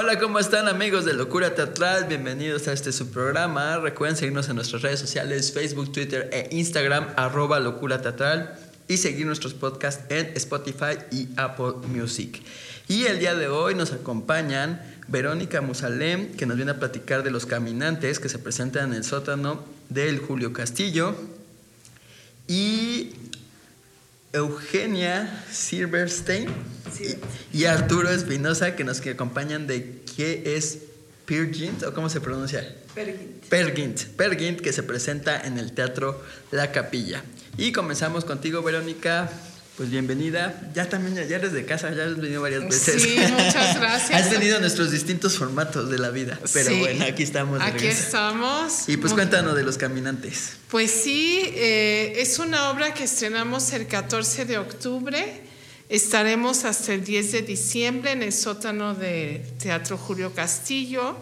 Hola, ¿cómo están amigos de Locura Teatral? Bienvenidos a este subprograma. Recuerden seguirnos en nuestras redes sociales, Facebook, Twitter e Instagram, arroba Locura Teatral, y seguir nuestros podcasts en Spotify y Apple Music. Y el día de hoy nos acompañan Verónica Musalem, que nos viene a platicar de los caminantes que se presentan en el sótano del Julio Castillo, y Eugenia Silverstein y, Arturo Espinosa que nos acompañan de qué es Pergint o cómo se pronuncia? Pergint. Pergint. Pergint que se presenta en el Teatro La Capilla. Y comenzamos contigo, Verónica. Pues bienvenida. Ya también, ya eres de casa, ya has venido varias veces. Sí, muchas gracias. has venido nuestros distintos formatos de la vida. Pero bueno, aquí estamos. Aquí estamos. Y pues cuéntanos de los caminantes. Pues sí, eh, es una obra que estrenamos el 14 de octubre. Estaremos hasta el 10 de diciembre en el sótano de Teatro Julio Castillo.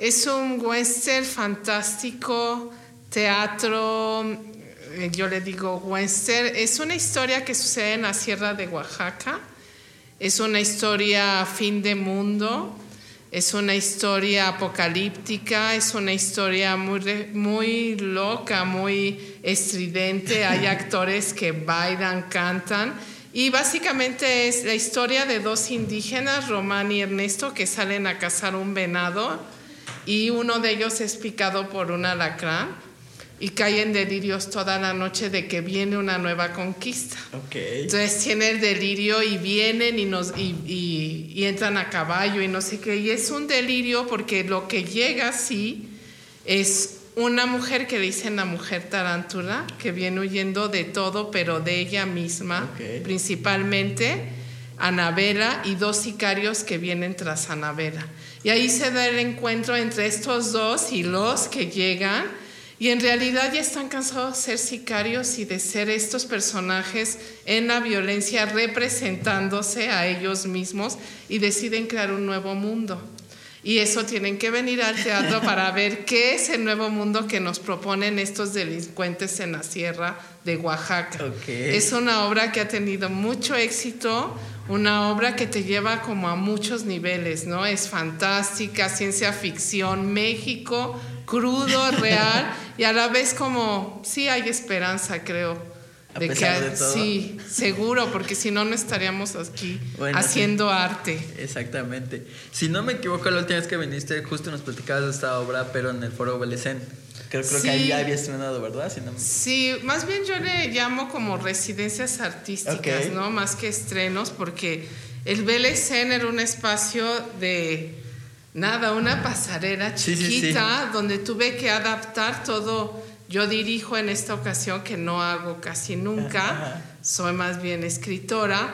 Es un western fantástico, teatro yo le digo western, es una historia que sucede en la Sierra de Oaxaca, es una historia fin de mundo, es una historia apocalíptica, es una historia muy, muy loca, muy estridente, hay actores que bailan, cantan. Y básicamente es la historia de dos indígenas, Román y Ernesto, que salen a cazar un venado y uno de ellos es picado por un alacrán y cae en delirios toda la noche de que viene una nueva conquista. Okay. Entonces tiene el delirio y vienen y, nos, y, y, entran a caballo y no sé qué. Y es un delirio porque lo que llega sí es una mujer que dicen la mujer tarántula, que viene huyendo de todo, pero de ella misma, principalmente Anabela y dos sicarios que vienen tras Anabela. Y ahí se da el encuentro entre estos dos y los que llegan y en realidad ya están cansados de ser sicarios y de ser estos personajes en la violencia representándose a ellos mismos y deciden crear un nuevo mundo. Y eso tienen que venir al teatro para ver qué es el nuevo mundo que nos proponen estos delincuentes en la sierra de Oaxaca. Es una obra que ha tenido mucho éxito, una obra que te lleva como a muchos niveles, ¿no? Es fantástica, ciencia ficción, México, crudo, real y a la vez como sí hay esperanza, creo. de que sí, seguro, porque si no no estaríamos aquí haciendo arte. Exactamente. Si no me equivoco, la última vez que viniste justo nos platicabas de esta obra, pero en el Foro Belecén. Creo, creo que ahí ya había estrenado, ¿verdad? Sí, más bien yo le llamo como residencias artísticas, ¿no? Más que estrenos, porque el Belecén era un espacio de nada, una pasarela chiquita donde tuve que adaptar todo. Yo dirijo en esta ocasión, que no hago casi nunca, soy más bien escritora,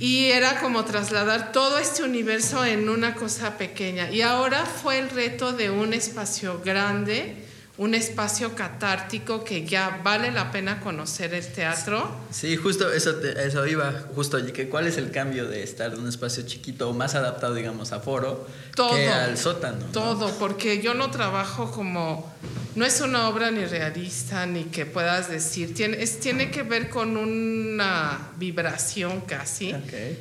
y era como trasladar todo este universo en una cosa pequeña. Y ahora fue el reto de un espacio grande un espacio catártico que ya vale la pena conocer el teatro. Sí, justo eso, eso iba, justo, que ¿cuál es el cambio de estar en un espacio chiquito o más adaptado, digamos, a foro que al sótano? Todo, porque yo no trabajo como, no es una obra ni realista, ni que puedas decir, tiene, es, tiene que ver con una vibración casi.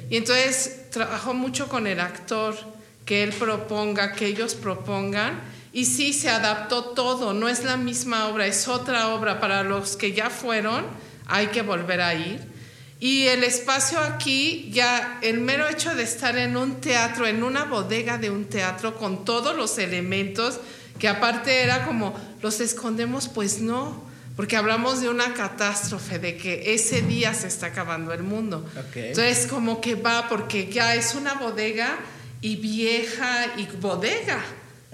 Y entonces trabajo mucho con el actor, que él proponga, que ellos propongan y sí, se adaptó todo, no es la misma obra, es otra obra. Para los que ya fueron, hay que volver a ir. Y el espacio aquí, ya el mero hecho de estar en un teatro, en una bodega de un teatro, con todos los elementos, que aparte era como, los escondemos, pues no, porque hablamos de una catástrofe, de que ese día se está acabando el mundo. Entonces, como que va, porque ya es una bodega y vieja y bodega.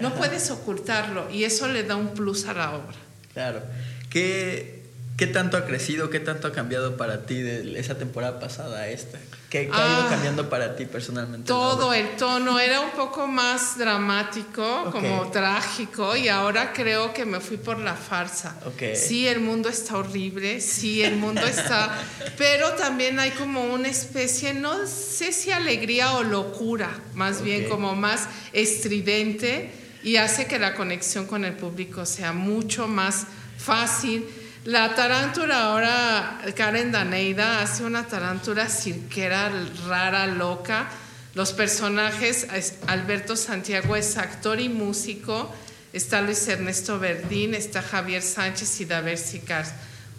No puedes ocultarlo y eso le da un plus a la obra. Claro. ¿Qué, qué tanto ha crecido, qué tanto ha cambiado para ti de esa temporada pasada a esta? ¿Qué, ha ido ah, cambiando para ti personalmente? Todo el tono era un poco más dramático, como trágico, y ahora creo que me fui por la farsa. Sí, el mundo está horrible, sí, el mundo está... pero también hay como una especie, no sé si alegría o locura, más bien como más estridente y hace que la conexión con el público sea mucho más fácil. La tarántula ahora, Karen Daneida, hace una tarántula cirquera rara, loca, Los personajes, Alberto Santiago es actor y músico, está Luis Ernesto Verdín, está Javier Sánchez y David Sicars.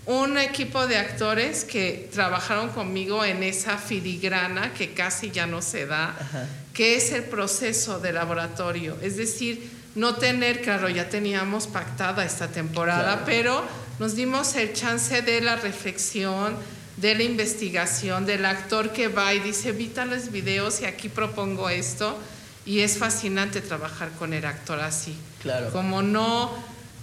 Un equipo de actores que trabajaron conmigo en esa filigrana que casi ya no se da, que es el proceso de laboratorio. Es decir, no tener, claro, ya teníamos pactada esta temporada, pero nos dimos el chance de la reflexión, de la investigación, del actor que va y dice, vita los videos y aquí propongo esto. Y es fascinante trabajar con el actor así. Claro. Como no,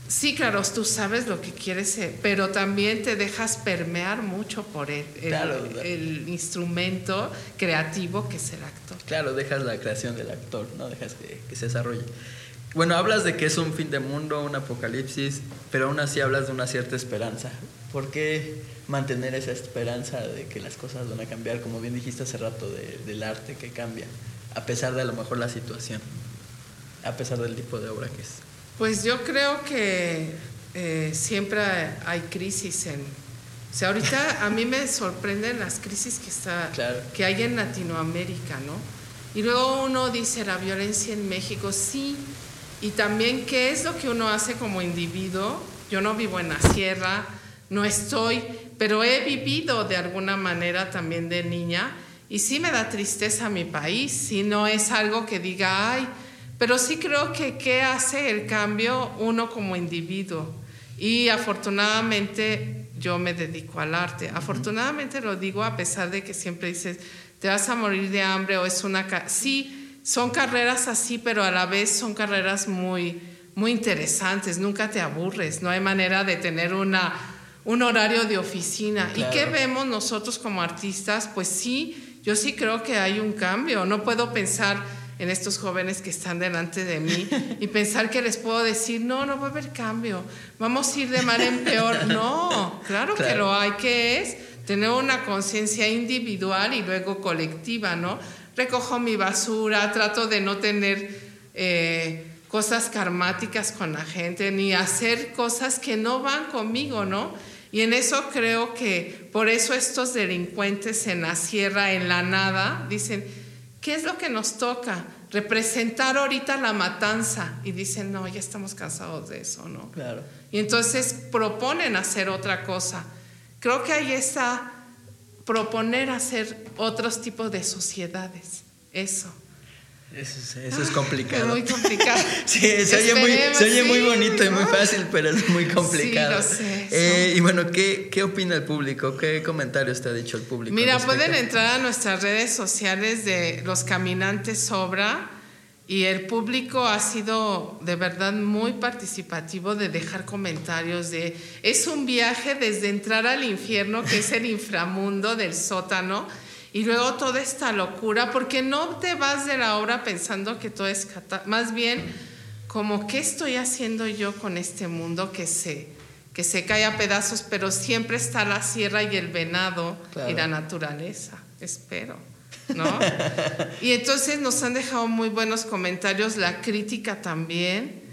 sí, claro, tú sabes lo que quieres, ser, pero también te dejas permear mucho por el, el, instrumento creativo que es el actor. Claro, dejas la creación del actor, no dejas que, que se desarrolle. Bueno, hablas de que es un fin de mundo, un apocalipsis, pero aún así hablas de una cierta esperanza. ¿Por qué mantener esa esperanza de que las cosas van a cambiar, como bien dijiste hace rato, del arte que cambia, a pesar de a lo mejor la situación, a pesar del tipo de obra que es? Pues yo creo que eh, siempre hay crisis en... O sea, ahorita a mí me sorprenden las crisis que, está, que hay en Latinoamérica, ¿no? Y luego uno dice, la violencia en México, sí, y también qué es lo que uno hace como individuo. Yo no vivo en la sierra, no estoy, pero he vivido de alguna manera también de niña y sí me da tristeza mi país, si no es algo que diga, ay, pero sí creo que qué hace el cambio uno como individuo. Y afortunadamente yo me dedico al arte. Afortunadamente lo digo a pesar de que siempre dices, te vas a morir de hambre o es una... Sí, son carreras así, pero a la vez son carreras muy, muy interesantes, nunca te aburres, no hay manera de tener una un horario de oficina. ¿Y qué vemos nosotros como artistas? Pues sí, yo sí creo que hay un cambio. No puedo pensar en estos jóvenes que están delante de mí y pensar que les puedo decir, no, no va a haber cambio, vamos a ir de mal en peor. No, claro, que lo hay, que es tener una conciencia individual y luego colectiva, ¿no? Recojo mi basura, trato de no tener eh, cosas karmáticas con la gente, ni hacer cosas que no van conmigo, ¿no? Y en eso creo que por eso estos delincuentes en la sierra, en la nada, dicen, ¿qué es lo que nos toca? Representar ahorita la matanza. Y dicen, no, ya estamos cansados de eso, ¿no? Claro. Y entonces proponen hacer otra cosa. Creo que ahí está proponer hacer otros tipos de sociedades. Eso. Eso es, complicado. Es muy complicado. sí, se oye, muy, muy, bonito y muy fácil, pero es muy complicado. Sí, lo sé. Eh, y bueno, ¿qué, ¿qué opina el público? ¿Qué comentarios te ha dicho el público? Mira, pueden entrar a nuestras redes sociales de Los Caminantes Sobra y el público ha sido de verdad muy participativo de dejar comentarios de es un viaje desde entrar al infierno que es el inframundo del sótano y luego toda esta locura, porque no te vas de la obra pensando que todo es más bien como qué estoy haciendo yo con este mundo que se que se cae a pedazos, pero siempre está la sierra y el venado y la naturaleza, espero. ¿No? y entonces nos han dejado muy buenos comentarios, la crítica también.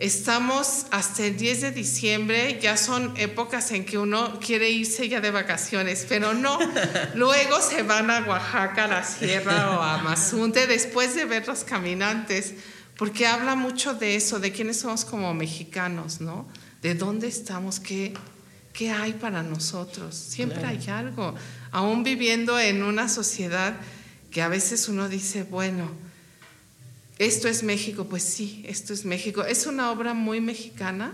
Estamos hasta el 10 de diciembre, ya son épocas en que uno quiere irse ya de vacaciones, pero no. Luego se van a Oaxaca, a la sierra o a Mazunte después de ver los caminantes, porque habla mucho de eso, de quiénes somos como mexicanos, ¿no? De dónde estamos, qué, qué hay para nosotros. Siempre hay algo, aún viviendo en una sociedad que a veces uno dice, bueno, esto es México, pues sí, esto es México. Es una obra muy mexicana,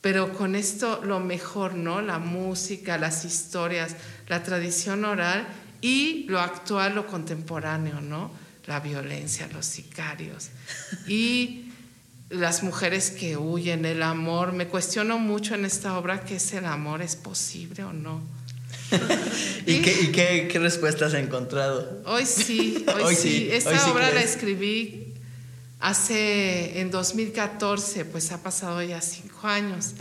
pero con esto lo mejor, ¿no? La música, las historias, la tradición oral y lo actual, lo contemporáneo, ¿no? La violencia, los sicarios y las mujeres que huyen, el amor. Me cuestiono mucho en esta obra qué es el amor, ¿es posible o no? ¿Y, qué, respuestas has encontrado? Hoy sí, hoy, sí. Esta obra la escribí Hace, en 2014, pues ha pasado ya cinco años.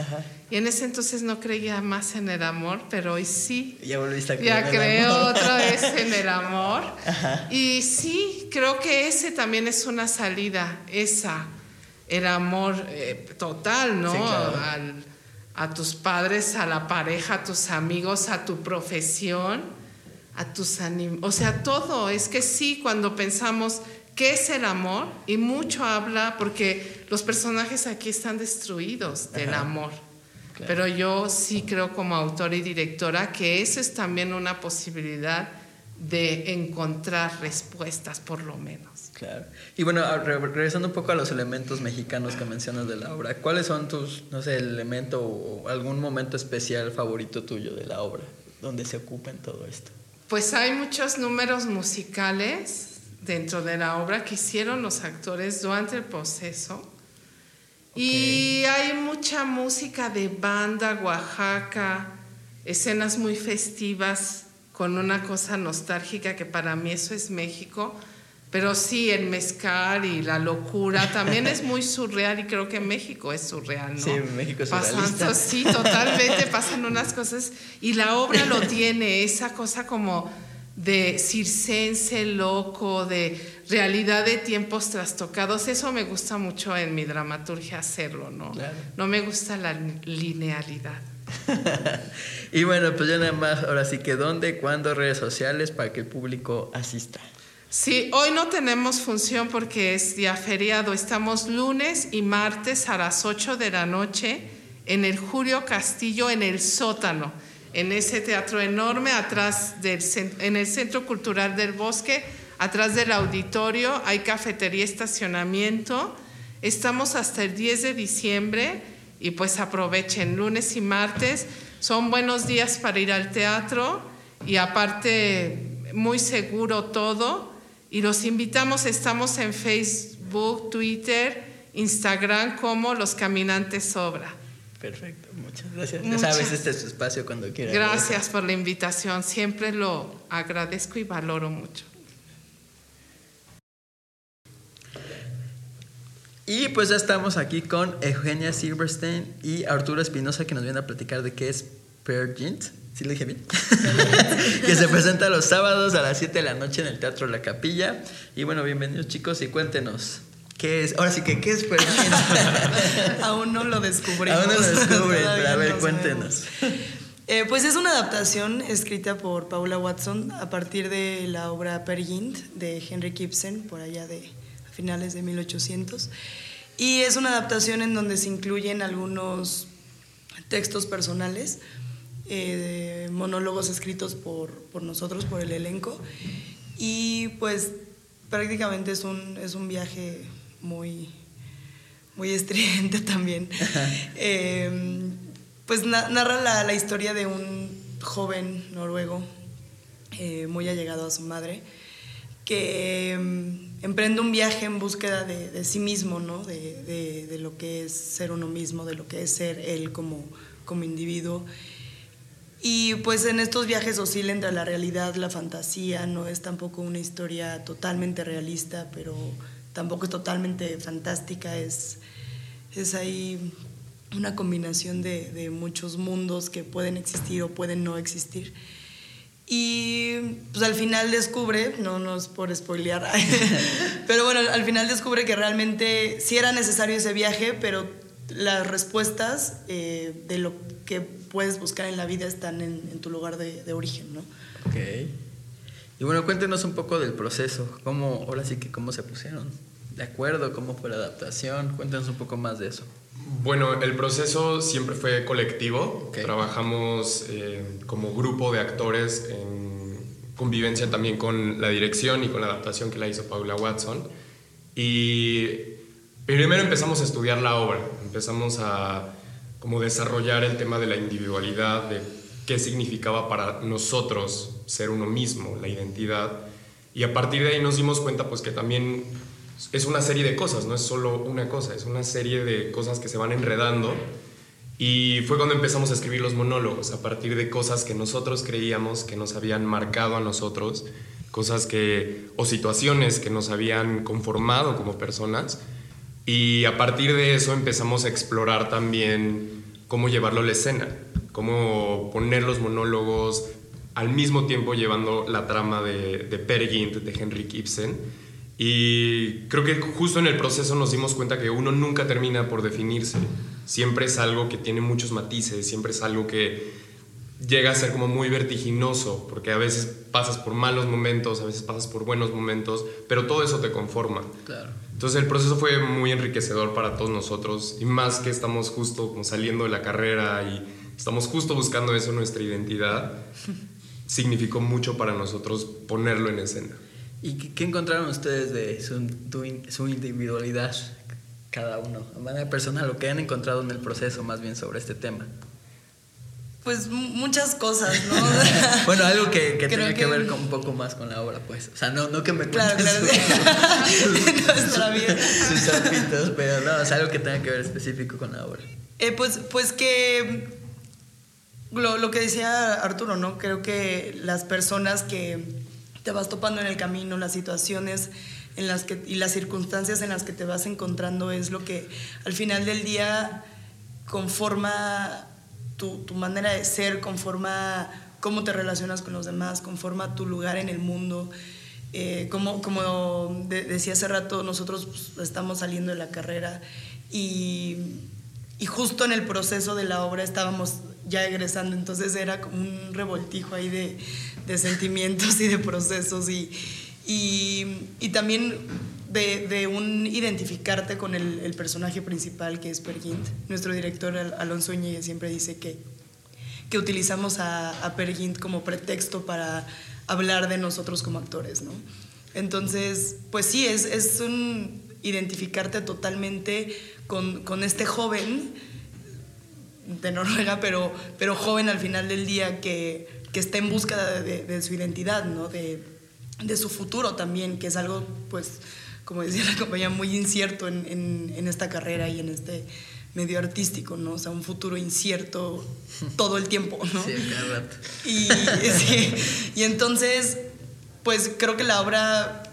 Y en ese entonces no creía más en el amor, pero hoy sí. Ya volviste a creer. Ya creo otra vez en el amor. Y sí, creo que ese también es una salida, esa, el amor eh, total, ¿no? a tus padres, a la pareja, a tus amigos, a tu profesión, a tus ánimos, o sea, todo, es que sí, cuando pensamos qué es el amor, y mucho habla, porque los personajes aquí están destruidos del amor, pero yo sí creo como autora y directora que eso es también una posibilidad de encontrar respuestas, por lo menos. Claro. Y bueno, regresando un poco a los elementos mexicanos que mencionas de la obra, ¿cuáles son tus, no sé, el elemento o algún momento especial favorito tuyo de la obra, donde se ocupa en todo esto? Pues hay muchos números musicales dentro de la obra que hicieron los actores durante el proceso. Y hay mucha música de banda, Oaxaca, escenas muy festivas con una cosa nostálgica que para mí eso es México. Pero sí, el mezcal y la locura también es muy surreal y creo que México es surreal, ¿no? Sí, México es surrealista. sí, totalmente pasan unas cosas y la obra lo tiene, esa cosa como de circense loco, de realidad de tiempos trastocados. Eso me gusta mucho en mi dramaturgia hacerlo, ¿no? No me gusta la linealidad. y bueno, pues ya nada más, ahora sí que dónde, cuándo, redes sociales para que el público asista. Sí, hoy no tenemos función porque es día feriado. Estamos lunes y martes a las 8 de la noche en el Julio Castillo, en el sótano, en ese teatro enorme, atrás del, en el Centro Cultural del Bosque, atrás del auditorio, hay cafetería, estacionamiento. Estamos hasta el 10 de diciembre y pues aprovechen lunes y martes. Son buenos días para ir al teatro y aparte muy seguro todo. Y los invitamos, estamos en Facebook, Twitter, Instagram como Los Caminantes Sobra. Perfecto, muchas gracias. Ya sabes, este es tu espacio cuando quieras. Gracias por la invitación, siempre lo agradezco y valoro mucho. Y pues ya estamos aquí con Eugenia Silverstein y Arturo Espinosa que nos vienen a platicar de qué es Pergint. ¿Sí lo dije bien? que se presenta los sábados a las 7 de la noche en el Teatro La Capilla. Y bueno, bienvenidos chicos y cuéntenos. ¿Qué es? Ahora sí que, ¿qué es Pergint? Aún no lo descubrimos. Aún no lo descubren, pero a ver, cuéntenos. Eh, pues es una adaptación escrita por Paula Watson a partir de la obra Pergint de Henry Ibsen, por allá de finales de 1800. Y es una adaptación en donde se incluyen algunos textos personales, eh, monólogos escritos por, por, nosotros, por el elenco. Y pues prácticamente es un, es un viaje muy, muy estridente también. Eh, pues narra la, la, historia de un joven noruego eh, muy allegado a su madre que emprende un viaje en búsqueda de, sí mismo, ¿no? De, de, lo que es ser uno mismo, de lo que es ser él como, como individuo. Y pues en estos viajes oscila entre la realidad, la fantasía, no es tampoco una historia totalmente realista, pero tampoco es totalmente fantástica, es, es ahí una combinación de, de muchos mundos que pueden existir o pueden no existir. Y pues al final descubre, no, no es por spoilear, pero bueno, al final descubre que realmente sí era necesario ese viaje, pero las respuestas eh, de lo que puedes buscar en la vida están en, tu lugar de, de, origen, ¿no? Ok. Y bueno, cuéntenos un poco del proceso, cómo, ahora sí que cómo se pusieron de acuerdo, cómo fue la adaptación, cuéntenos un poco más de eso. Bueno, el proceso siempre fue colectivo. Trabajamos eh, como grupo de actores en convivencia también con la dirección y con la adaptación que la hizo Paula Watson. Y primero empezamos a estudiar la obra, empezamos a como desarrollar el tema de la individualidad, de qué significaba para nosotros ser uno mismo, la identidad. Y a partir de ahí nos dimos cuenta pues que también es una serie de cosas, no es solo una cosa, es una serie de cosas que se van enredando. Y fue cuando empezamos a escribir los monólogos, a partir de cosas que nosotros creíamos que nos habían marcado a nosotros, cosas que, o situaciones que nos habían conformado como personas. Y a partir de eso empezamos a explorar también cómo llevarlo a la escena, cómo poner los monólogos al mismo tiempo llevando la trama de, de de Henrik Ibsen y creo que justo en el proceso nos dimos cuenta que uno nunca termina por definirse. Siempre es algo que tiene muchos matices, siempre es algo que llega a ser como muy vertiginoso, porque a veces pasas por malos momentos, a veces pasas por buenos momentos, pero todo eso te conforma. Claro. Entonces el proceso fue muy enriquecedor para todos nosotros y más que estamos justo como saliendo de la carrera y estamos justo buscando eso, nuestra identidad, significó mucho para nosotros ponerlo en escena. ¿Y qué encontraron ustedes de su, su individualidad, cada uno, de manera personal, lo que han encontrado en el proceso más bien sobre este tema? Pues muchas cosas, ¿no? bueno, algo que, que tiene que, ver con un poco más con la obra, pues. O sea, no, no que me cuentes claro, claro, sus, sus pero no, es algo que tenga que ver específico con la obra. Eh, pues, pues que lo, lo, que decía Arturo, ¿no? Creo que las personas que te vas topando en el camino, las situaciones en las que, y las circunstancias en las que te vas encontrando es lo que al final del día conforma tu, manera de ser, conforma cómo te relacionas con los demás, conforma tu lugar en el mundo. Eh, como, como decía hace rato, nosotros pues, estamos saliendo de la carrera y, y, justo en el proceso de la obra estábamos ya egresando, entonces era como un revoltijo ahí de, sentimientos y de procesos y, y, también de, de, un identificarte con el, personaje principal que es Pergint. Nuestro director Alonso Ñíguez siempre dice que, que utilizamos a, a Pergint como pretexto para hablar de nosotros como actores, ¿no? Entonces, pues sí, es, es un identificarte totalmente con, con, este joven de Noruega, pero, pero joven al final del día que, que está en busca de, de, su identidad, ¿no? De, de su futuro también, que es algo, pues, como decía la compañía, muy incierto en, en, esta carrera y en este medio artístico, ¿no? O sea, un futuro incierto todo el tiempo, ¿no? Sí, cada rato. Y, y entonces, pues creo que la obra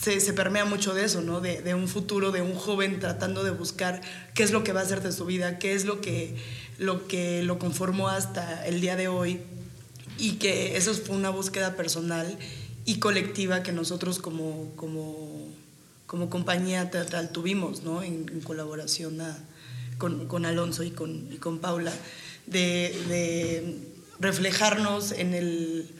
se, permea mucho de eso, ¿no? De, un futuro, de un joven tratando de buscar qué es lo que va a hacer de su vida, qué es lo que lo, que lo conformó hasta el día de hoy y que eso fue una búsqueda personal y colectiva que nosotros como, como, como compañía teatral tuvimos, ¿no? En, colaboración con, con, Alonso y con, y con Paula, de, reflejarnos en el,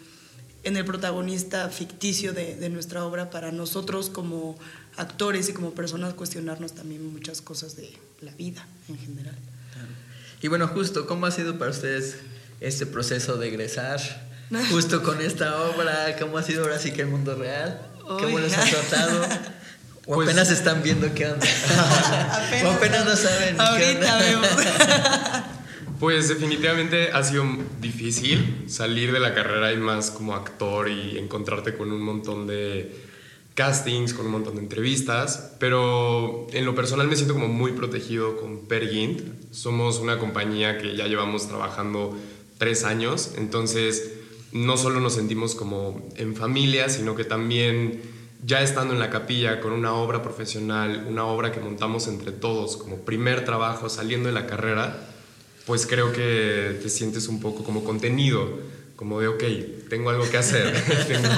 en el protagonista ficticio de, de, nuestra obra para nosotros como actores y como personas cuestionarnos también muchas cosas de la vida en general. Y bueno, justo, ¿cómo ha sido para ustedes este proceso de egresar? justo con esta obra, cómo ha sido ahora sí que el mundo real, cómo los ha tratado. O pues apenas están viendo qué onda. o apenas no saben. Ahorita vemos. Pues definitivamente ha sido difícil salir de la carrera y más como actor y encontrarte con un montón de castings, con un montón de entrevistas, pero en lo personal me siento como muy protegido con Pergint. Somos una compañía que ya llevamos trabajando tres años, entonces no solo nos sentimos como en familia, sino que también ya estando en la capilla con una obra profesional, una obra que montamos entre todos como primer trabajo saliendo de la carrera, pues creo que te sientes un poco como contenido como de, ok, tengo algo que hacer, tengo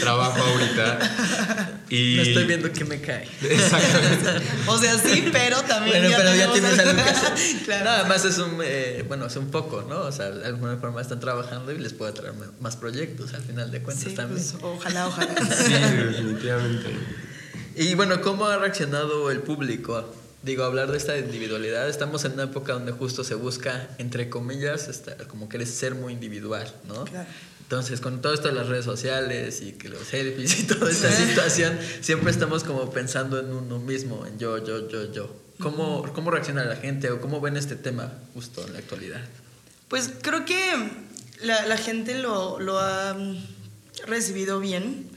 trabajo ahorita. Y... No estoy viendo que me cae. Exactamente. o sea, sí, pero también. Bueno, pero ya tienes algo que hacer. claro. Nada más es un, eh, bueno, es un poco, ¿no? O sea, de alguna forma están trabajando y les puede traer más proyectos al final de cuentas sí, también. Pues, ojalá, ojalá. sí, definitivamente. Y bueno, ¿cómo ha reaccionado el público digo, hablar de esta individualidad, estamos en una época donde justo se busca, entre comillas, como quieres ser muy individual, ¿no? Claro. Entonces, con todo esto de las redes sociales y que los selfies y toda esta situación, siempre estamos como pensando en uno mismo, en yo, yo, yo, yo. ¿Cómo, ¿Cómo reacciona la gente o cómo ven este tema justo en la actualidad? Pues creo que la, la gente lo, lo ha recibido bien.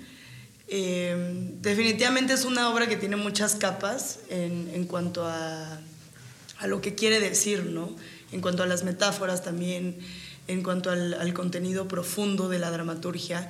Eh, definitivamente es una obra que tiene muchas capas en, en cuanto a, a, lo que quiere decir, ¿no? En cuanto a las metáforas también, en cuanto al, contenido profundo de la dramaturgia,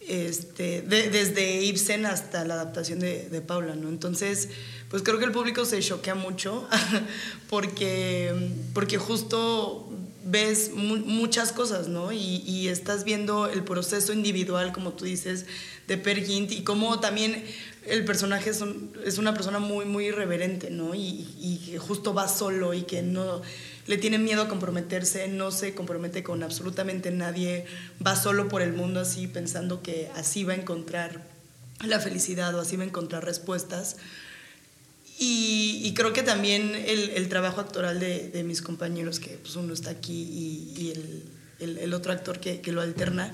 este, desde Ibsen hasta la adaptación de, de, Paula, ¿no? Entonces, pues creo que el público se choquea mucho porque, porque justo ves mu muchas cosas, ¿no? Y, estás viendo el proceso individual, como tú dices, de Per y cómo también el personaje es, es, una persona muy, muy irreverente, ¿no? Y, y, que justo va solo y que no le tiene miedo a comprometerse, no se compromete con absolutamente nadie, va solo por el mundo así pensando que así va a encontrar la felicidad o así va a encontrar respuestas. Y, creo que también el, trabajo actoral de, de, mis compañeros, que pues uno está aquí y, y el, el, otro actor que, que lo alterna,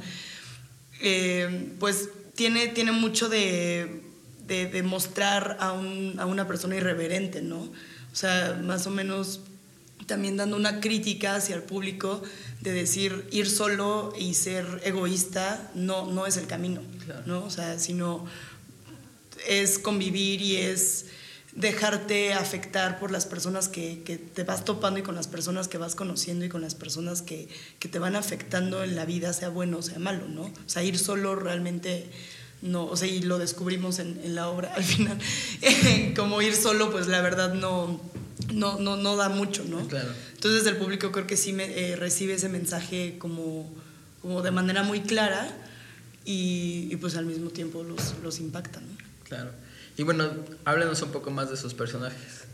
eh, pues tiene, tiene mucho de, de, mostrar a, un, a, una persona irreverente, ¿no? O sea, más o menos también dando una crítica hacia el público de decir ir solo y ser egoísta no, no es el camino, ¿no? O sea, sino es convivir y es dejarte afectar por las personas que, que, te vas topando y con las personas que vas conociendo y con las personas que, que, te van afectando en la vida, sea bueno o sea malo, ¿no? O sea, ir solo realmente no, o sea, y lo descubrimos en, en la obra al final, como ir solo, pues la verdad no, no, no, no da mucho, ¿no? Claro. Entonces el público creo que sí me, eh, recibe ese mensaje como, como de manera muy clara y, y pues al mismo tiempo los, los impacta, ¿no? Claro. Y bueno, háblanos un poco más de sus personajes.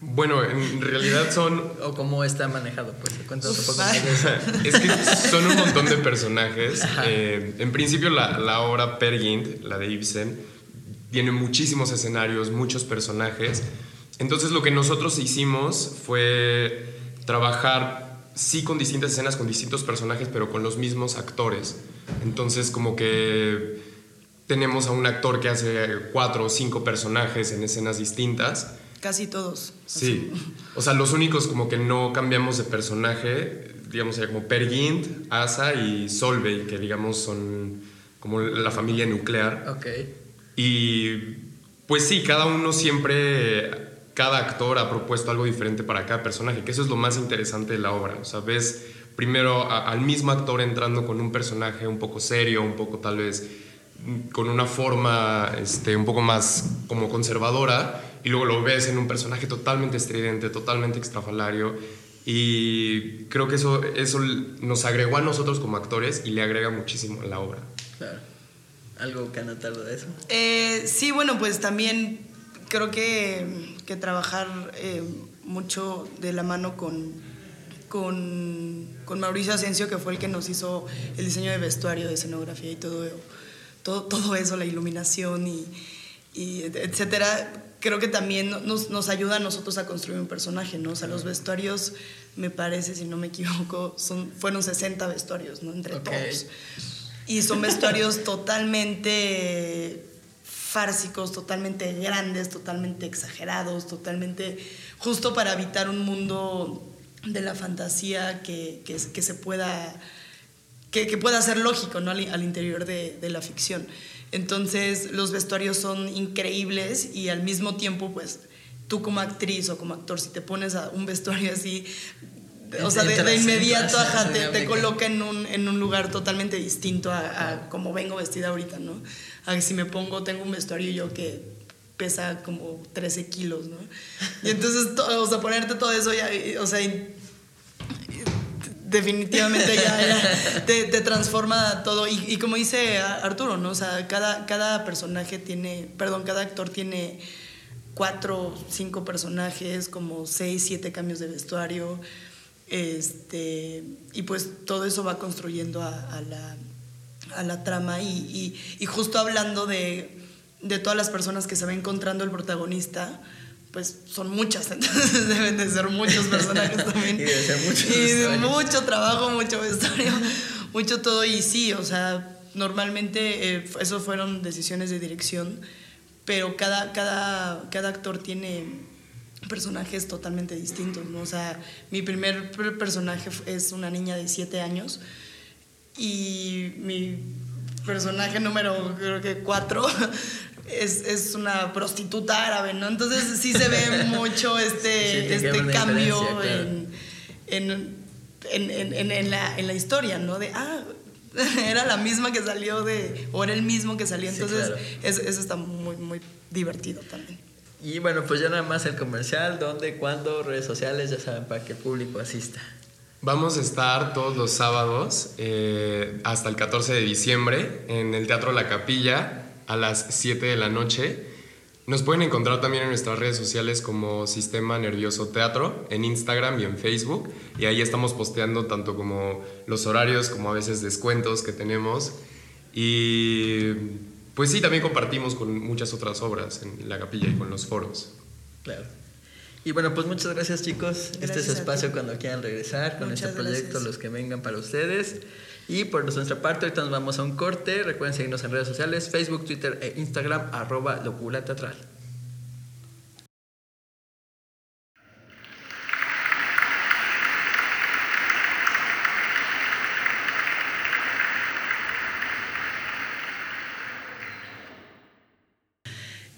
Bueno, en realidad son... o cómo está manejado, pues cuéntanos un poco más de eso. es que son un montón de personajes. Eh, en principio la, la obra Per Gynt, la de Ibsen, tiene muchísimos escenarios, muchos personajes. Entonces lo que nosotros hicimos fue trabajar, sí con distintas escenas, con distintos personajes, pero con los mismos actores. Entonces como que tenemos a un actor que hace cuatro o cinco personajes en escenas distintas. Casi todos. Sí. O sea, los únicos como que no cambiamos de personaje, digamos, como Per Gint, Asa y Solveig, que digamos son como la familia nuclear. Ok. Y pues sí, cada uno siempre, cada actor ha propuesto algo diferente para cada personaje, que eso es lo más interesante de la obra. O sea, ves primero al mismo actor entrando con un personaje un poco serio, un poco tal vez con una forma este, un poco más como conservadora y luego lo ves en un personaje totalmente estridente, totalmente extrafalario y creo que eso, eso nos agregó a nosotros como actores y le agrega muchísimo a la obra. Claro. ¿Algo que anotar de eso? Eh, sí, bueno, pues también creo que, que trabajar eh, mucho de la mano con, con, con Mauricio Asensio, que fue el que nos hizo el diseño de vestuario, de escenografía y todo todo, eso, la iluminación y, etcétera, creo que también nos, nos, ayuda a nosotros a construir un personaje, ¿no? O sea, los vestuarios, me parece, si no me equivoco, son, fueron 60 vestuarios, ¿no? Entre todos. Y son vestuarios totalmente fársicos, totalmente grandes, totalmente exagerados, totalmente justo para evitar un mundo de la fantasía que, que, que se pueda que, pueda ser lógico ¿no? al, interior de, de, la ficción. Entonces los vestuarios son increíbles y al mismo tiempo pues tú como actriz o como actor si te pones a un vestuario así o sea, de, inmediato te, te, coloca en un, en un, lugar totalmente distinto a, a como vengo vestida ahorita, ¿no? A si me pongo, tengo un vestuario yo que pesa como 13 kilos, ¿no? Y entonces, o sea, ponerte todo eso ya, o sea, definitivamente ya, te, te, transforma todo. Y, y, como dice Arturo, ¿no? O sea, cada, cada personaje tiene, perdón, cada actor tiene cuatro, cinco personajes, como seis, siete cambios de vestuario. Este, y pues todo eso va construyendo a, a, la, a la, trama. Y, y, y justo hablando de, de, todas las personas que se va encontrando el protagonista, pues son muchas, entonces deben de ser muchos personajes también. y debe ser mucho, y mucho trabajo, mucho vestuario, mucho todo. Y sí, o sea, normalmente eh, eso fueron decisiones de dirección, pero cada, cada, cada actor tiene personajes totalmente distintos, ¿no? O sea, mi primer personaje es una niña de 7 años y mi personaje número creo que 4 es, es, una prostituta árabe, ¿no? Entonces sí se ve mucho este, este cambio en, en, en, en, la, en la historia, ¿no? De, ah, era la misma que salió de, o era el mismo que salió, entonces eso, eso, está muy, muy divertido también. Y bueno, pues ya nada más el comercial, dónde, cuándo, redes sociales, ya saben, para que el público asista. Vamos a estar todos los sábados eh, hasta el 14 de diciembre en el Teatro La Capilla a las 7 de la noche. Nos pueden encontrar también en nuestras redes sociales como Sistema Nervioso Teatro, en Instagram y en Facebook. Y ahí estamos posteando tanto como los horarios como a veces descuentos que tenemos. Y pues sí, también compartimos con muchas otras obras en la capilla y con los foros. Claro. Y bueno, pues muchas gracias chicos. este es espacio cuando quieran regresar con este proyecto, los que vengan para ustedes. Y por nuestra parte, ahorita nos vamos a un corte. Recuerden seguirnos en redes sociales, Facebook, Twitter e Instagram, arroba locura teatral.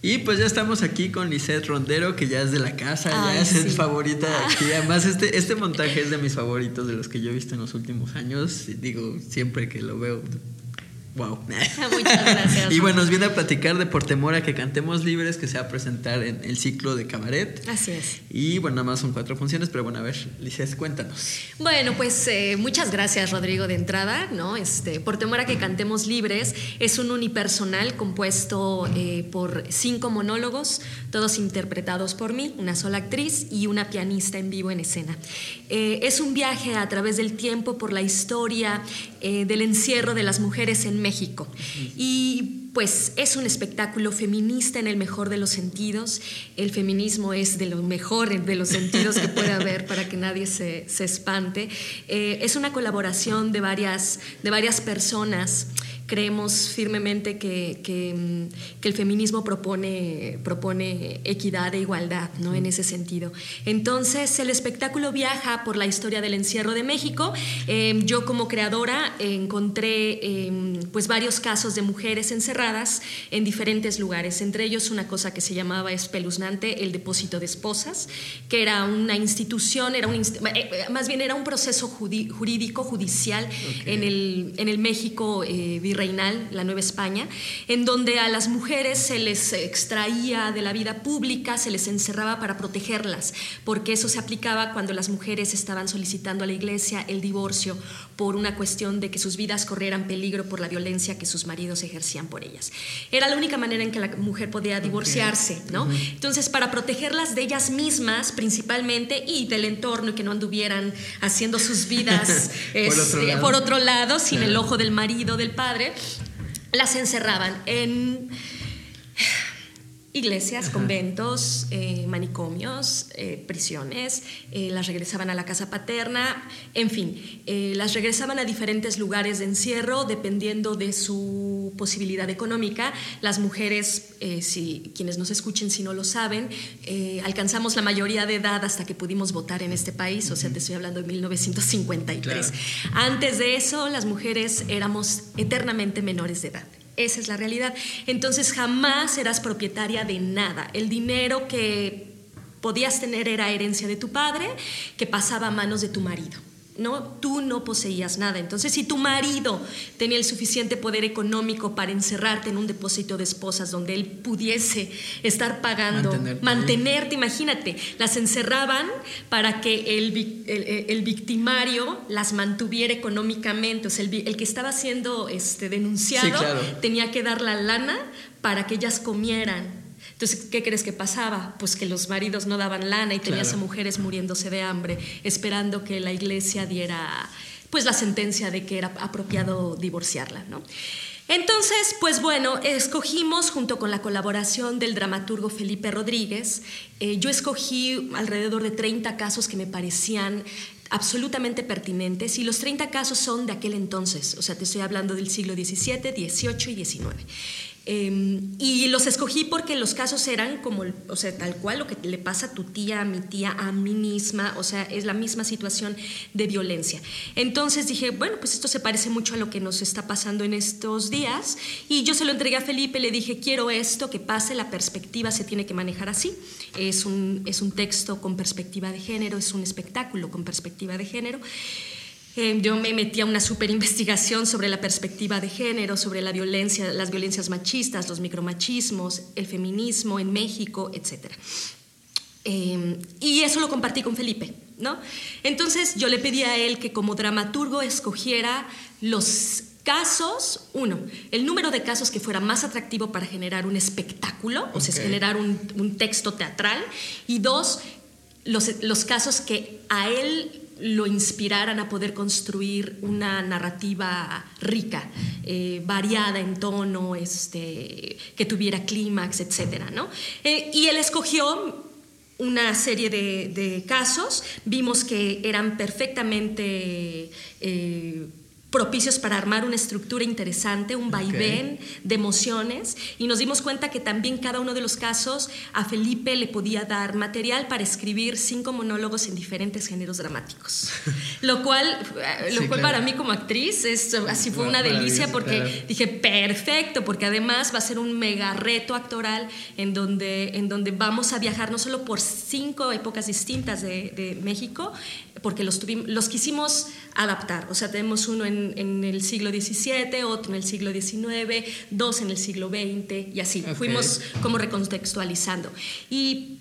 Y pues ya estamos aquí con Lisette Rondero, que ya es de la casa, ya es favorita de aquí. Además, este, este montaje es de mis favoritos, de los que yo he visto en los últimos años. Digo, siempre que lo veo, Wow. Muchas gracias. y bueno, nos viene a platicar de Por Temor a que Cantemos Libres, que se va a presentar en el ciclo de cabaret. Así es. Y bueno, nada más son cuatro funciones, pero bueno, a ver, Lices, cuéntanos. Bueno, pues eh, muchas gracias, Rodrigo, de entrada, ¿no? Este, Por Temor a que Cantemos Libres es un unipersonal compuesto eh, por cinco monólogos, todos interpretados por mí, una sola actriz y una pianista en vivo en escena. Eh, es un viaje a través del tiempo por la historia del encierro de las mujeres en México México. Y pues es un espectáculo feminista en el mejor de los sentidos. El feminismo es de lo mejor de los sentidos que puede haber para que nadie se, espante. Eh, es una colaboración de varias, de varias personas creemos firmemente que, mm, que, el feminismo propone, propone equidad e igualdad, ¿no? En ese sentido. Entonces, el espectáculo viaja por la historia del encierro de México. Em, yo como creadora encontré em, pues varios casos de mujeres encerradas en diferentes lugares, entre ellos una cosa que se llamaba espeluznante, el depósito de esposas, que era una institución, era un eh, eh, más bien era un proceso jurídico, judicial en, el, en el México eh, Reinal, la Nueva España, en donde a las mujeres se les extraía de la vida pública, se les encerraba para protegerlas, porque eso se aplicaba cuando las mujeres estaban solicitando a la iglesia el divorcio por una cuestión de que sus vidas corrieran peligro por la violencia que sus maridos ejercían por ellas. Era la única manera en que la mujer podía divorciarse, ¿no? Entonces, para protegerlas de ellas mismas principalmente y del entorno y que no anduvieran haciendo sus vidas por, otro lado, sin el ojo del marido, del padre, las encerraban en iglesias, conventos, eh, manicomios, eh, prisiones, eh, las regresaban a la casa paterna, en fin, las regresaban a diferentes lugares de encierro dependiendo de su posibilidad económica. Las mujeres, si quienes nos escuchen si no lo saben, alcanzamos la mayoría de edad hasta que pudimos votar en este país, o sea, te estoy hablando de 1953. Antes de eso, las mujeres éramos eternamente menores de edad. Esa es la realidad. Entonces jamás serás propietaria de nada. El dinero que podías tener era herencia de tu padre que pasaba a manos de tu marido. ¿No? Tú no poseías nada. Entonces, si tu marido tenía el suficiente poder económico para encerrarte en un depósito de esposas donde él pudiese estar pagando, mantenerte, imagínate, las encerraban para que el, victimario las mantuviera económicamente. O sea, el, que estaba siendo este, denunciado tenía que dar la lana para que ellas comieran entonces, ¿qué crees que pasaba? Pues que los maridos no daban lana y tenías a mujeres muriéndose de hambre, esperando que la iglesia diera pues la sentencia de que era apropiado divorciarla, ¿no? Entonces, pues bueno, escogimos junto con la colaboración del dramaturgo Felipe Rodríguez, eh, yo escogí alrededor de 30 casos que me parecían absolutamente pertinentes y los 30 casos son de aquel entonces, o sea, te estoy hablando del siglo XVII, XVIII y XIX. Em, y los escogí porque los casos eran como, o sea, tal cual lo que le pasa a tu tía, a mi tía, a mí misma, o sea, es la misma situación de violencia. Entonces dije, bueno, pues esto se parece mucho a lo que nos está pasando en estos días. Y yo se lo entregué a Felipe, le dije, quiero esto, que pase, la perspectiva se tiene que manejar así. Es un, es un texto con perspectiva de género, es un espectáculo con perspectiva de género. Eh, yo me metí a una super investigación sobre la perspectiva de género, sobre la violencia, las violencias machistas, los micromachismos, el feminismo en México, etc. Eh, y eso lo compartí con Felipe. ¿no? Entonces yo le pedí a él que como dramaturgo escogiera los casos, uno, el número de casos que fuera más atractivo para generar un espectáculo, o sea, generar un, un, texto teatral, y dos, los, los casos que a él lo inspiraran a poder construir una narrativa rica, eh, variada en tono, este, que tuviera clímax, etc. ¿no? Eh, y él escogió una serie de, casos, vimos que eran perfectamente... Eh, propicios para armar una estructura interesante, un vaivén de emociones. Y nos dimos cuenta que también cada uno de los casos a Felipe le podía dar material para escribir cinco monólogos en diferentes géneros dramáticos. lo cual, eh, lo cual para mí como actriz es, así fue una delicia porque dije, perfecto, porque además va a ser un mega reto actoral en donde, en donde vamos a viajar no solo por cinco épocas distintas de, de México, porque los, los quisimos adaptar. O sea, tenemos uno en, el siglo XVII, otro en el siglo XIX, dos en el siglo XX y así. Fuimos como recontextualizando. Y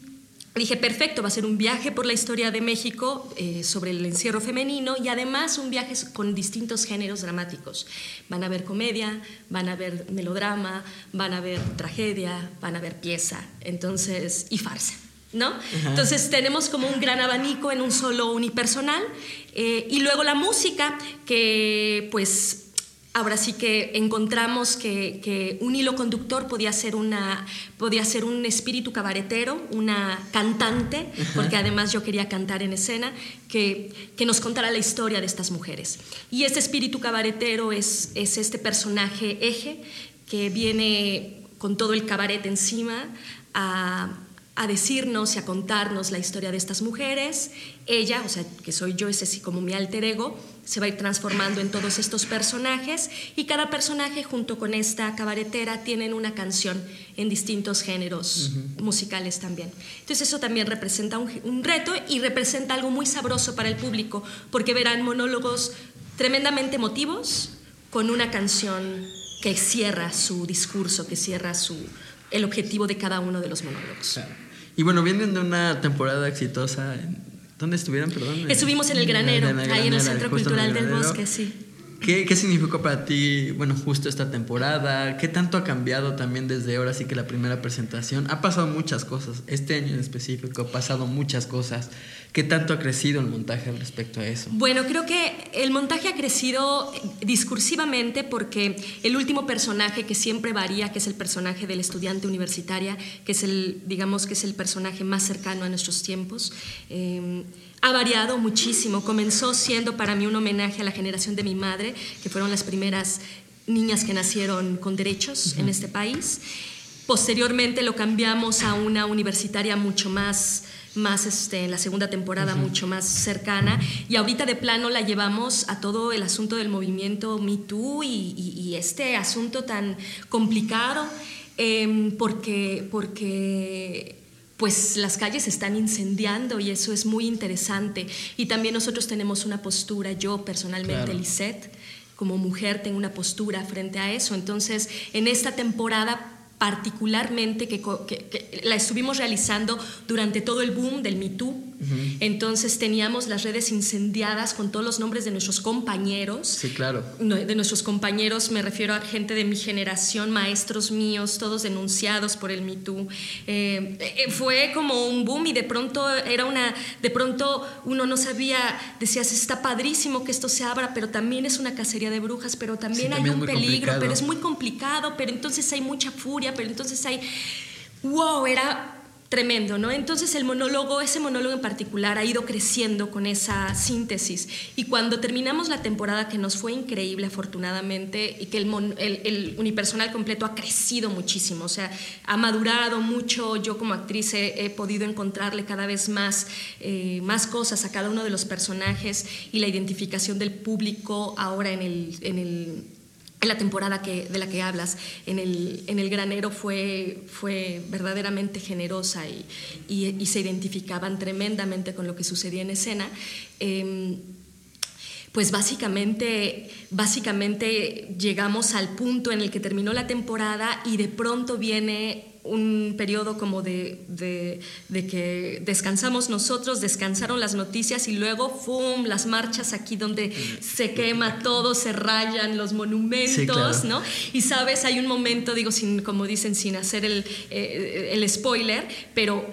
dije, perfecto, va a ser un viaje por la historia de México eh, sobre el encierro femenino y además un viaje con distintos géneros dramáticos. Van a ver comedia, van a ver melodrama, van a ver tragedia, van a ver pieza, entonces, y farsa. ¿No? Entonces tenemos como un gran abanico en un solo unipersonal. Eh, y luego la música, que pues ahora sí que encontramos que, un hilo conductor podía ser, una, podía ser un espíritu cabaretero, una cantante, porque además yo quería cantar en escena, que, que, nos contara la historia de estas mujeres. Y este espíritu cabaretero es, es este personaje eje que viene con todo el cabaret encima a a decirnos y a contarnos la historia de estas mujeres. Ella, o sea, que soy yo, ese sí como mi alter ego, se va a ir transformando en todos estos personajes y cada personaje junto con esta cabaretera tienen una canción en distintos géneros musicales también. Entonces eso también representa un, un reto y representa algo muy sabroso para el público porque verán monólogos tremendamente emotivos con una canción que cierra su discurso, que cierra su, el objetivo de cada uno de los monólogos. Y bueno, vienen de una temporada exitosa. ¿Dónde estuvieron, perdón? Estuvimos en el Granero, ahí en el Centro Cultural del Bosque, sí. ¿Qué, ¿Qué, significó para ti, bueno, justo esta temporada? ¿Qué tanto ha cambiado también desde ahora sí que la primera presentación? Ha pasado muchas cosas. Este año en específico ha pasado muchas cosas. ¿Qué tanto ha crecido el montaje respecto a eso? Bueno, creo que el montaje ha crecido discursivamente porque el último personaje que siempre varía, que es el personaje del estudiante universitaria, que es el, digamos que es el personaje más cercano a nuestros tiempos, eh, ha variado muchísimo. Comenzó siendo para mí un homenaje a la generación de mi madre, que fueron las primeras niñas que nacieron con derechos en este país. Posteriormente lo cambiamos a una universitaria mucho más más este, en la segunda temporada mucho más cercana y ahorita de plano la llevamos a todo el asunto del movimiento Me Too y, este asunto tan complicado em, porque, porque pues las calles se están incendiando y eso es muy interesante. Y también nosotros tenemos una postura, yo personalmente, Lisette, como mujer tengo una postura frente a eso. Entonces, en esta temporada particularmente que, la estuvimos realizando durante todo el boom del Me Too. Entonces teníamos las redes incendiadas con todos los nombres de nuestros compañeros. Sí, claro. De nuestros compañeros, me refiero a gente de mi generación, maestros míos, todos denunciados por el Me Too. Eh, eh, fue como un boom y de pronto era una, de pronto uno no sabía, decías, está padrísimo que esto se abra, pero también es una cacería de brujas, pero también hay un peligro, pero es muy complicado, pero entonces hay mucha furia pero entonces hay, wow, era tremendo, ¿no? Entonces el monólogo, ese monólogo en particular ha ido creciendo con esa síntesis y cuando terminamos la temporada que nos fue increíble afortunadamente y que el, el, unipersonal completo ha crecido muchísimo, o sea, ha madurado mucho, yo como actriz he, podido encontrarle cada vez más, eh, más cosas a cada uno de los personajes y la identificación del público ahora en el, la temporada que, de la que hablas, en el, en el granero fue, fue verdaderamente generosa y, y, se identificaban tremendamente con lo que sucedía en escena. Em, pues básicamente, básicamente llegamos al punto en el que terminó la temporada y de pronto viene un periodo como de, de, que descansamos nosotros, descansaron las noticias y luego, ¡fum!, las marchas aquí donde se quema todo, se rayan los monumentos, ¿no? Y sabes, hay un momento, digo, sin, como dicen, sin hacer el, eh, el spoiler, pero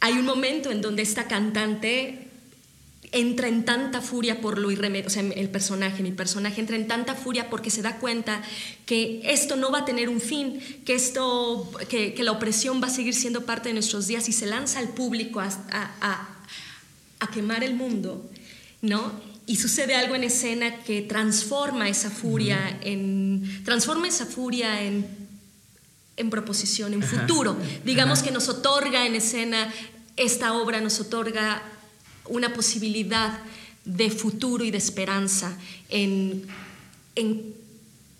hay un momento en donde esta cantante entra en tanta furia por lo irremediable, o sea, el personaje, mi personaje entra en tanta furia porque se da cuenta que esto no va a tener un fin, que esto, que, la opresión va a seguir siendo parte de nuestros días y se lanza al público a, a, quemar el mundo, ¿no? Y sucede algo en escena que transforma esa furia en, transforma esa furia en, en proposición, en futuro. Digamos que nos otorga en escena, esta obra nos otorga una posibilidad de futuro y de esperanza en, en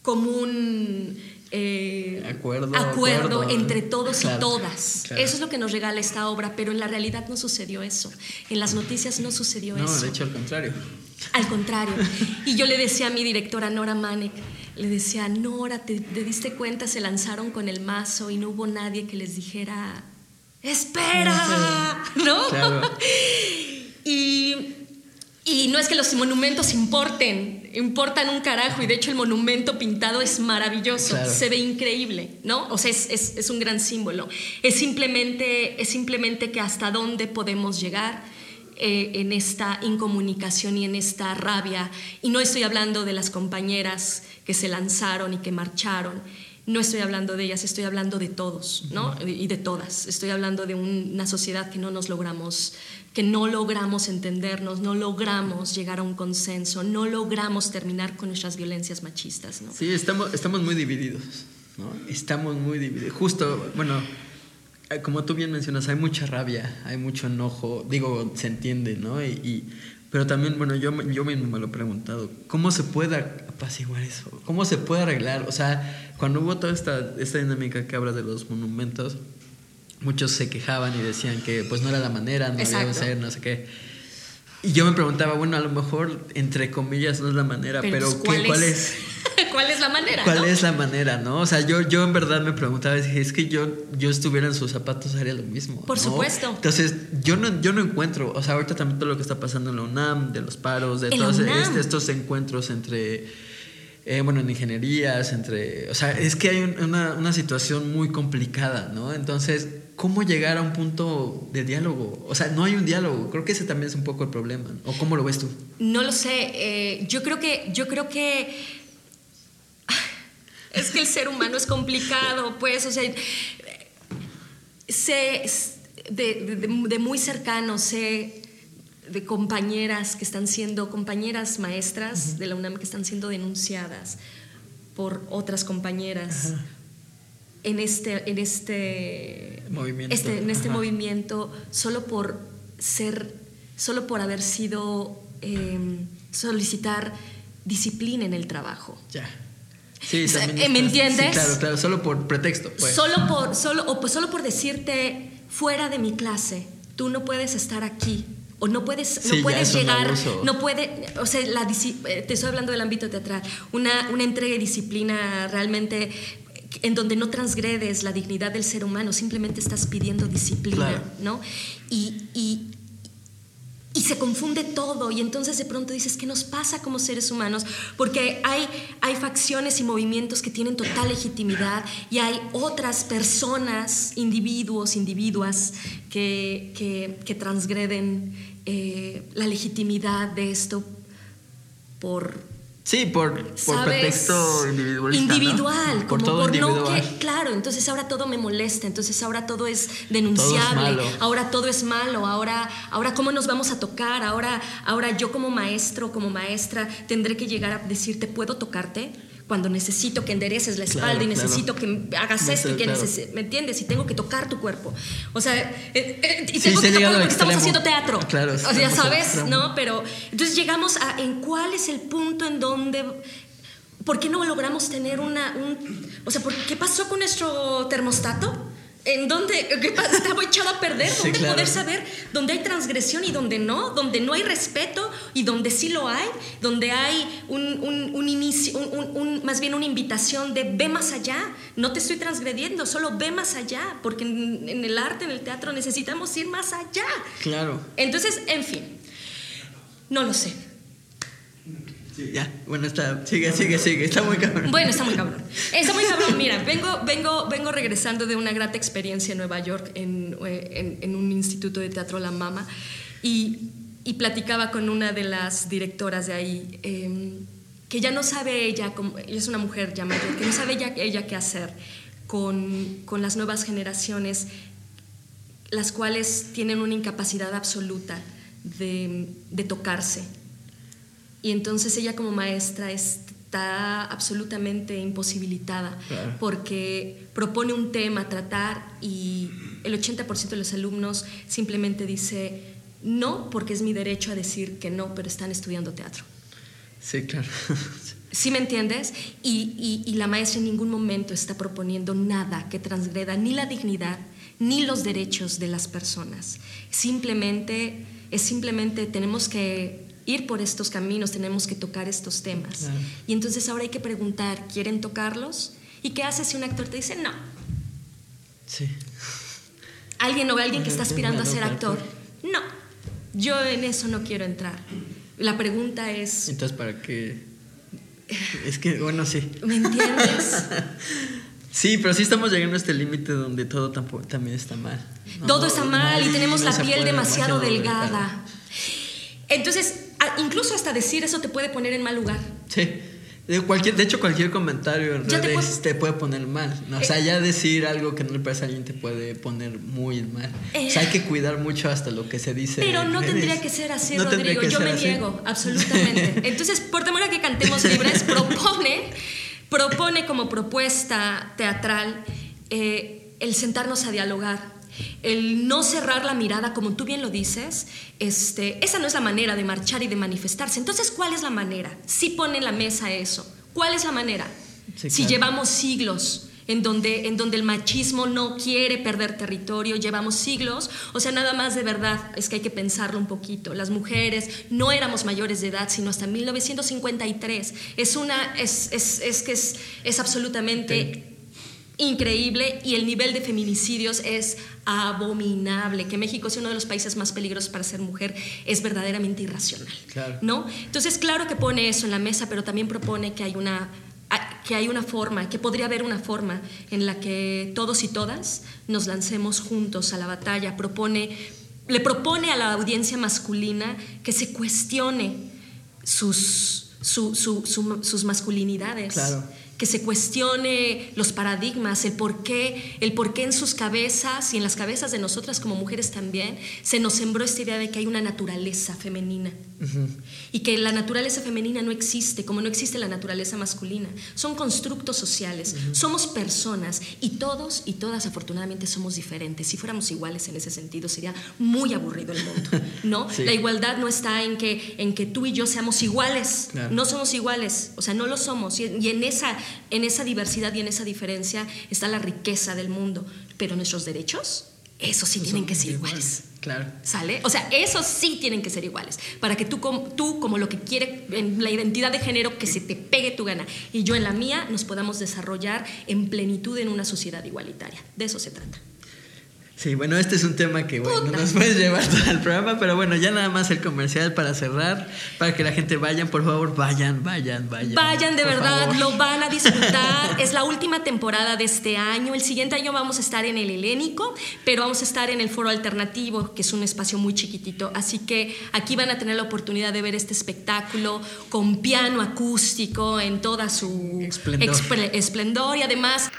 común eh, acuerdo, entre todos y todas. Eso es lo que nos regala esta obra, pero en la realidad no sucedió eso. En las noticias no sucedió eso. No, de hecho al contrario. Al contrario. Y yo le decía a mi directora Nora Manek, le decía, Nora, ¿te, te diste cuenta? Se lanzaron con el mazo y no hubo nadie que les dijera, espera, ¿no? Claro. Y, y no es que los monumentos importen, importan un carajo y de hecho el monumento pintado es maravilloso, se ve increíble, ¿no? O sea, es, es, es, un gran símbolo. Es simplemente, es simplemente que hasta dónde podemos llegar. Eh, en esta incomunicación y en esta rabia. Y no estoy hablando de las compañeras que se lanzaron y que marcharon. No estoy hablando de ellas, estoy hablando de todos, ¿no? Y de todas. Estoy hablando de una sociedad que no nos logramos que no logramos entendernos, no logramos llegar a un consenso, no logramos terminar con nuestras violencias machistas. ¿no? Sí, estamos, estamos muy divididos, ¿no? Estamos muy divididos. Justo, bueno, eh, como tú bien mencionas, hay mucha rabia, hay mucho enojo, digo, se entiende, ¿no? Y, pero también, bueno, yo, yo mismo me lo he preguntado, ¿cómo se puede apaciguar eso? ¿Cómo se puede arreglar? O sea, cuando hubo toda esta, esta dinámica que habla de los monumentos, muchos se quejaban y decían que pues no era la manera, no debía ser, no sé qué. Y yo me preguntaba, bueno, a lo mejor entre comillas no es la manera, pero, ¿cuál, ¿qué, ¿cuál es? ¿Cuál es la manera? ¿Cuál es la manera, no? O sea, yo, yo en verdad me preguntaba, dije, es que yo, yo estuviera en sus zapatos haría lo mismo. Por supuesto. Entonces, yo no, yo no encuentro, o sea, ahorita también todo lo que está pasando en la UNAM, de los paros, de todos este, estos encuentros entre eh, bueno, en ingenierías, entre... O sea, es que hay una, una, situación muy complicada, ¿no? Entonces, ¿cómo llegar a un punto de diálogo? O sea, no hay un diálogo. Creo que ese también es un poco el problema. ¿O cómo lo ves tú? No lo sé. Eh, yo creo que... Yo creo que... Es que el ser humano es complicado, pues, o sea, sé de, de, de muy cercano, sé de compañeras que están siendo, compañeras maestras de la UNAM que están siendo denunciadas por otras compañeras en este, en este movimiento, este, en este movimiento solo por ser, solo por haber sido em, solicitar disciplina en el trabajo. Ya. Sí, ¿Me entiendes? claro, claro, solo por pretexto. Pues. Solo por, solo, o pues solo por decirte fuera de mi clase, tú no puedes estar aquí o no puedes, no puedes llegar, no puede, o sea, la, eh, te estoy hablando del ámbito teatral, una, una entrega de disciplina realmente en donde no transgredes la dignidad del ser humano, simplemente estás pidiendo disciplina, ¿no? Y, y, y se confunde todo y entonces de pronto dices, ¿qué nos pasa como seres humanos? Porque hay, hay facciones y movimientos que tienen total legitimidad y hay otras personas, individuos, individuas que, que, transgreden eh, la legitimidad de esto por Sí, por, por pretexto individual. Por todo individual. claro, entonces ahora todo me molesta, entonces ahora todo es denunciable, ahora todo es malo, ahora, ahora cómo nos vamos a tocar, ahora, ahora yo como maestro, como maestra, tendré que llegar a decirte, ¿puedo tocarte? Cuando necesito que endereces la espalda y necesito que hagas esto y que ¿me entiendes? Y tengo que tocar tu cuerpo. O sea, eh, eh, y tengo que tocarlo porque estamos haciendo teatro. Claro, o sea, ¿sabes? ¿No? Pero entonces llegamos a en cuál es el punto en donde ¿por qué no logramos tener una un, o sea, ¿qué pasó con nuestro termostato? En donde estaba echado a perder, Sí, claro. poder saber dónde hay transgresión y dónde no, donde no hay respeto y donde sí lo hay, donde hay un, un- un inicio, un- más bien una invitación de ve más allá, no te estoy transgrediendo, solo ve más allá, porque en, en el arte, en el teatro necesitamos ir más allá. Claro. Entonces, en fin, no lo sé. Sí, ya. Bueno, está. Sigue, sigue, sigue. Está muy cabrón. Bueno, está muy cabrón. Está muy cabrón. Mira, vengo, vengo, vengo regresando de una grata experiencia en Nueva York en, eh, en- en un instituto de teatro La Mama y, y platicaba con una de las directoras de ahí eh, que ya no sabe ella, como, ella es una mujer ya mayor, que no sabe ella, ella qué hacer con, con las nuevas generaciones, las cuales tienen una incapacidad absoluta de, de tocarse. Y entonces ella como maestra está absolutamente imposibilitada Claro. porque propone un tema a tratar y el 80% de los alumnos simplemente dice no porque es mi derecho a decir que no, pero están estudiando teatro. Sí, claro. ¿Sí me entiendes? Y, y- y la maestra en ningún momento está proponiendo nada que transgreda ni la dignidad ni los derechos de las personas. Simplemente, es simplemente, tenemos que ir por estos caminos, tenemos que tocar estos temas. Claro. Y entonces ahora hay que preguntar, ¿quieren tocarlos? ¿Y qué hace si un actor te dice no? Sí. Alguien o alguien que está aspirando a ser actor. No, yo en eso no quiero entrar. La pregunta es, Entonces, ¿para qué? Es que, bueno, sí. ¿me entiendes? Sí, pero sí estamos llegando a este límite donde todo tampoco, también está mal. No, Todo está mal y tenemos no la piel demasiado demasiado delgada. Entonces, incluso hasta decir eso te puede poner en mal lugar. Sí. De, cualquier, de hecho, cualquier comentario en te redes puede- te puede poner mal. ¿no? O sea, ya decir algo que no le parece a alguien te puede poner muy mal. O sea, hay que cuidar mucho hasta lo que se dice. Pero no redes. tendría que ser así, No Rodrigo. Yo me así. niego, absolutamente. Entonces, por temor a que cantemos libres, propone, propone como propuesta teatral eh, el sentarnos a dialogar. El no cerrar la mirada, como tú bien lo dices, este, esa no es la manera de marchar y de manifestarse. Entonces, ¿cuál es la manera? Si pone en la mesa eso. ¿Cuál es la manera? Sí, si claro. llevamos siglos en donde, en donde el machismo no quiere perder territorio, llevamos siglos, o sea, nada más de verdad es que hay que pensarlo un poquito. Las mujeres no éramos mayores de edad, sino hasta 1953. Es una, es, es, es que es, es absolutamente increíble y el nivel de feminicidios es abominable. Que México sea uno de los países más peligrosos para ser mujer es verdaderamente irracional. Claro. ¿no? Entonces, claro que pone eso en la mesa, pero también propone que hay una a- que hay una forma, que podría haber una forma en la que todos y todas nos lancemos juntos a la batalla. Propone, le propone a la audiencia masculina que se cuestione sus, su- su- su- sus masculinidades. Claro. Que se cuestione los paradigmas, el por qué, el por qué en sus cabezas y en las cabezas de nosotras como mujeres también se nos sembró esta idea de que hay una naturaleza femenina y que la naturaleza femenina no existe, como no existe la naturaleza masculina. Son constructos sociales, somos personas y todos y todas afortunadamente somos diferentes. Si fuéramos iguales en ese sentido sería muy aburrido el mundo, ¿no? Sí. La igualdad no está en que, en que tú y yo seamos iguales, Claro. no somos iguales, o sea, no lo somos. Y en, esa, en esa diversidad y en esa diferencia está la riqueza del mundo. Pero nuestros derechos, esos sí tienen que ser iguales. Claro. ¿Sale? O sea, esos sí tienen que ser iguales. Para que tú, tú, como lo que quiere en la identidad de género, que se te pegue tu gana, y yo en la mía, nos podamos desarrollar en plenitud en una sociedad igualitaria. De eso se trata. Sí, bueno, este es un tema que bueno, Puta. nos puedes llevar todo el programa, pero bueno, ya nada más el comercial para cerrar, para que la gente vayan, por favor, vayan, vayan, vayan. Vayan de verdad, favor. lo van a disfrutar. es la última temporada de este año. El siguiente año vamos a estar en el Helénico, pero vamos a estar en el Foro Alternativo, que es un espacio muy chiquitito. Así que aquí van a tener la oportunidad de ver este espectáculo con piano acústico en toda su Esplendor. esplendor y además